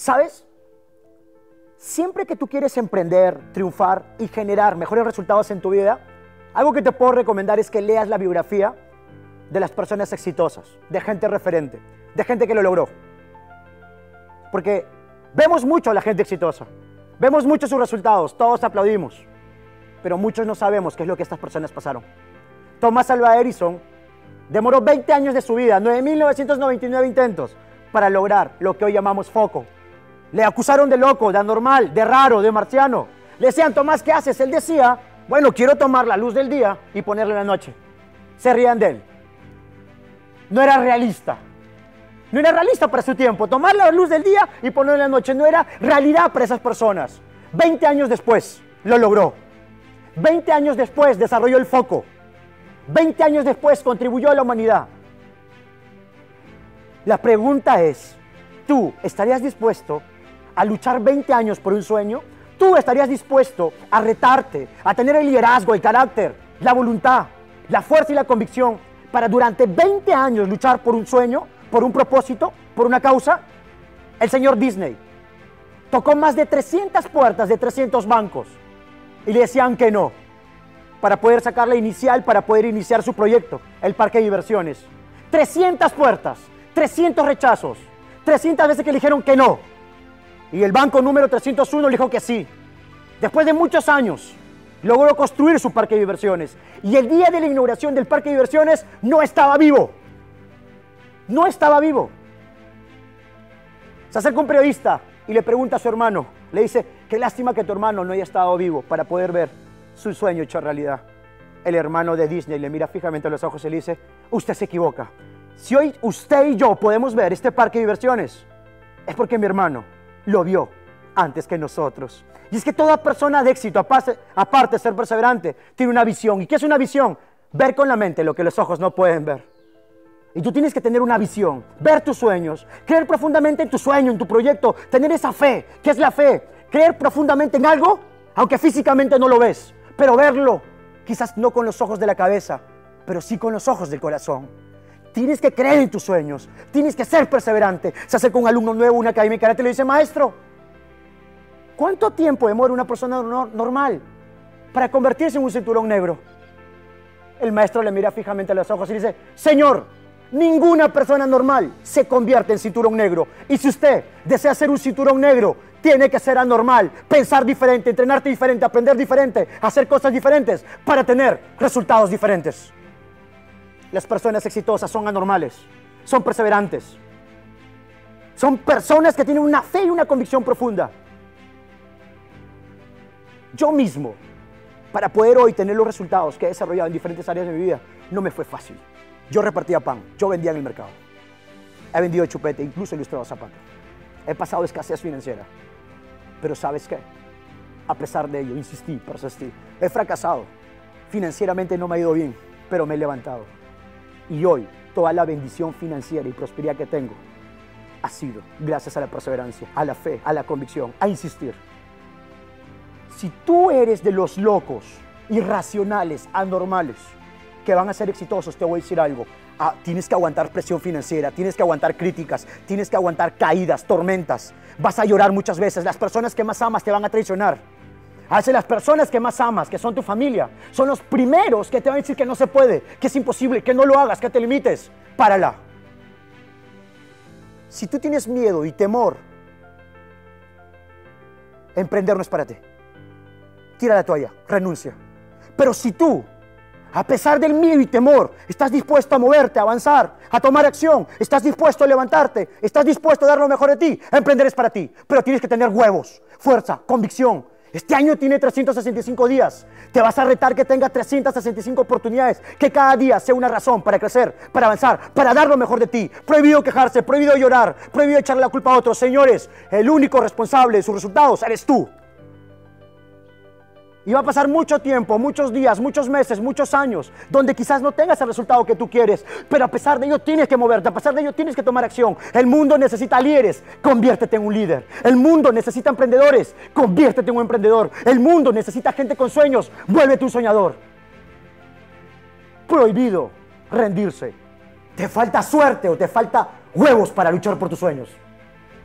¿Sabes? Siempre que tú quieres emprender, triunfar y generar mejores resultados en tu vida, algo que te puedo recomendar es que leas la biografía de las personas exitosas, de gente referente, de gente que lo logró. Porque vemos mucho a la gente exitosa, vemos mucho sus resultados, todos aplaudimos, pero muchos no sabemos qué es lo que estas personas pasaron. Thomas Alva Edison demoró 20 años de su vida, 9.999 intentos, para lograr lo que hoy llamamos foco. Le acusaron de loco, de anormal, de raro, de marciano. Le decían, Tomás, ¿qué haces? Él decía, bueno, quiero tomar la luz del día y ponerla en la noche. Se rían de él. No era realista. No era realista para su tiempo. Tomar la luz del día y ponerla en la noche no era realidad para esas personas. 20 años después lo logró. 20 años después desarrolló el foco. 20 años después contribuyó a la humanidad. La pregunta es, ¿tú estarías dispuesto a luchar 20 años por un sueño? ¿Tú estarías dispuesto a retarte, a tener el liderazgo, el carácter, la voluntad, la fuerza y la convicción para durante 20 años luchar por un sueño, por un propósito, por una causa? El señor Disney tocó más de 300 puertas de 300 bancos y le decían que no para poder sacar la inicial, para poder iniciar su proyecto, el parque de diversiones. 300 puertas, 300 rechazos, 300 veces que le dijeron que no. Y el banco número 301 le dijo que sí. Después de muchos años, logró construir su parque de diversiones. Y el día de la inauguración del parque de diversiones no estaba vivo. No estaba vivo. Se acerca un periodista y le pregunta a su hermano, le dice, qué lástima que tu hermano no haya estado vivo para poder ver su sueño hecho realidad. El hermano de Disney le mira fijamente a los ojos y le dice, usted se equivoca. Si hoy usted y yo podemos ver este parque de diversiones, es porque mi hermano lo vio antes que nosotros. Y es que toda persona de éxito, aparte de ser perseverante, tiene una visión. ¿Y qué es una visión? Ver con la mente lo que los ojos no pueden ver. Y tú tienes que tener una visión, ver tus sueños, creer profundamente en tu sueño, en tu proyecto, tener esa fe. ¿Qué es la fe? Creer profundamente en algo, aunque físicamente no lo ves, pero verlo, quizás no con los ojos de la cabeza, pero sí con los ojos del corazón. Tienes que creer en tus sueños, tienes que ser perseverante. Se acerca un alumno nuevo, una academia y le dice, maestro, ¿cuánto tiempo demora una persona normal para convertirse en un cinturón negro? El maestro le mira fijamente a los ojos y dice, Señor, ninguna persona normal se convierte en cinturón negro. Y si usted desea ser un cinturón negro, tiene que ser anormal, pensar diferente, entrenarte diferente, aprender diferente, hacer cosas diferentes para tener resultados diferentes. Las personas exitosas son anormales, son perseverantes. Son personas que tienen una fe y una convicción profunda. Yo mismo, para poder hoy tener los resultados que he desarrollado en diferentes áreas de mi vida, no me fue fácil. Yo repartía pan, yo vendía en el mercado. He vendido chupete, incluso ilustrado zapatos. He pasado escasez financiera. Pero ¿sabes qué? A pesar de ello, insistí, persistí. He fracasado. Financieramente no me ha ido bien, pero me he levantado. Y hoy, toda la bendición financiera y prosperidad que tengo ha sido gracias a la perseverancia, a la fe, a la convicción, a insistir. Si tú eres de los locos, irracionales, anormales, que van a ser exitosos, te voy a decir algo. Ah, tienes que aguantar presión financiera, tienes que aguantar críticas, tienes que aguantar caídas, tormentas. Vas a llorar muchas veces. Las personas que más amas te van a traicionar. A veces las personas que más amas, que son tu familia, son los primeros que te van a decir que no se puede, que es imposible, que no lo hagas, que te limites. Párala. Si tú tienes miedo y temor, emprender no es para ti. Tira la toalla, renuncia. Pero si tú a pesar del miedo y temor, estás dispuesto a moverte, a avanzar, a tomar acción, estás dispuesto a levantarte, estás dispuesto a dar lo mejor de ti. Emprender es para ti, pero tienes que tener huevos, fuerza, convicción. Este año tiene 365 días. Te vas a retar que tenga 365 oportunidades, que cada día sea una razón para crecer, para avanzar, para dar lo mejor de ti. Prohibido quejarse, prohibido llorar, prohibido echarle la culpa a otros. Señores, el único responsable de sus resultados eres tú. Y va a pasar mucho tiempo, muchos días, muchos meses, muchos años, donde quizás no tengas el resultado que tú quieres, pero a pesar de ello tienes que moverte, a pesar de ello tienes que tomar acción. El mundo necesita líderes, conviértete en un líder. El mundo necesita emprendedores, conviértete en un emprendedor. El mundo necesita gente con sueños, vuélvete un soñador. Prohibido rendirse. Te falta suerte o te falta huevos para luchar por tus sueños.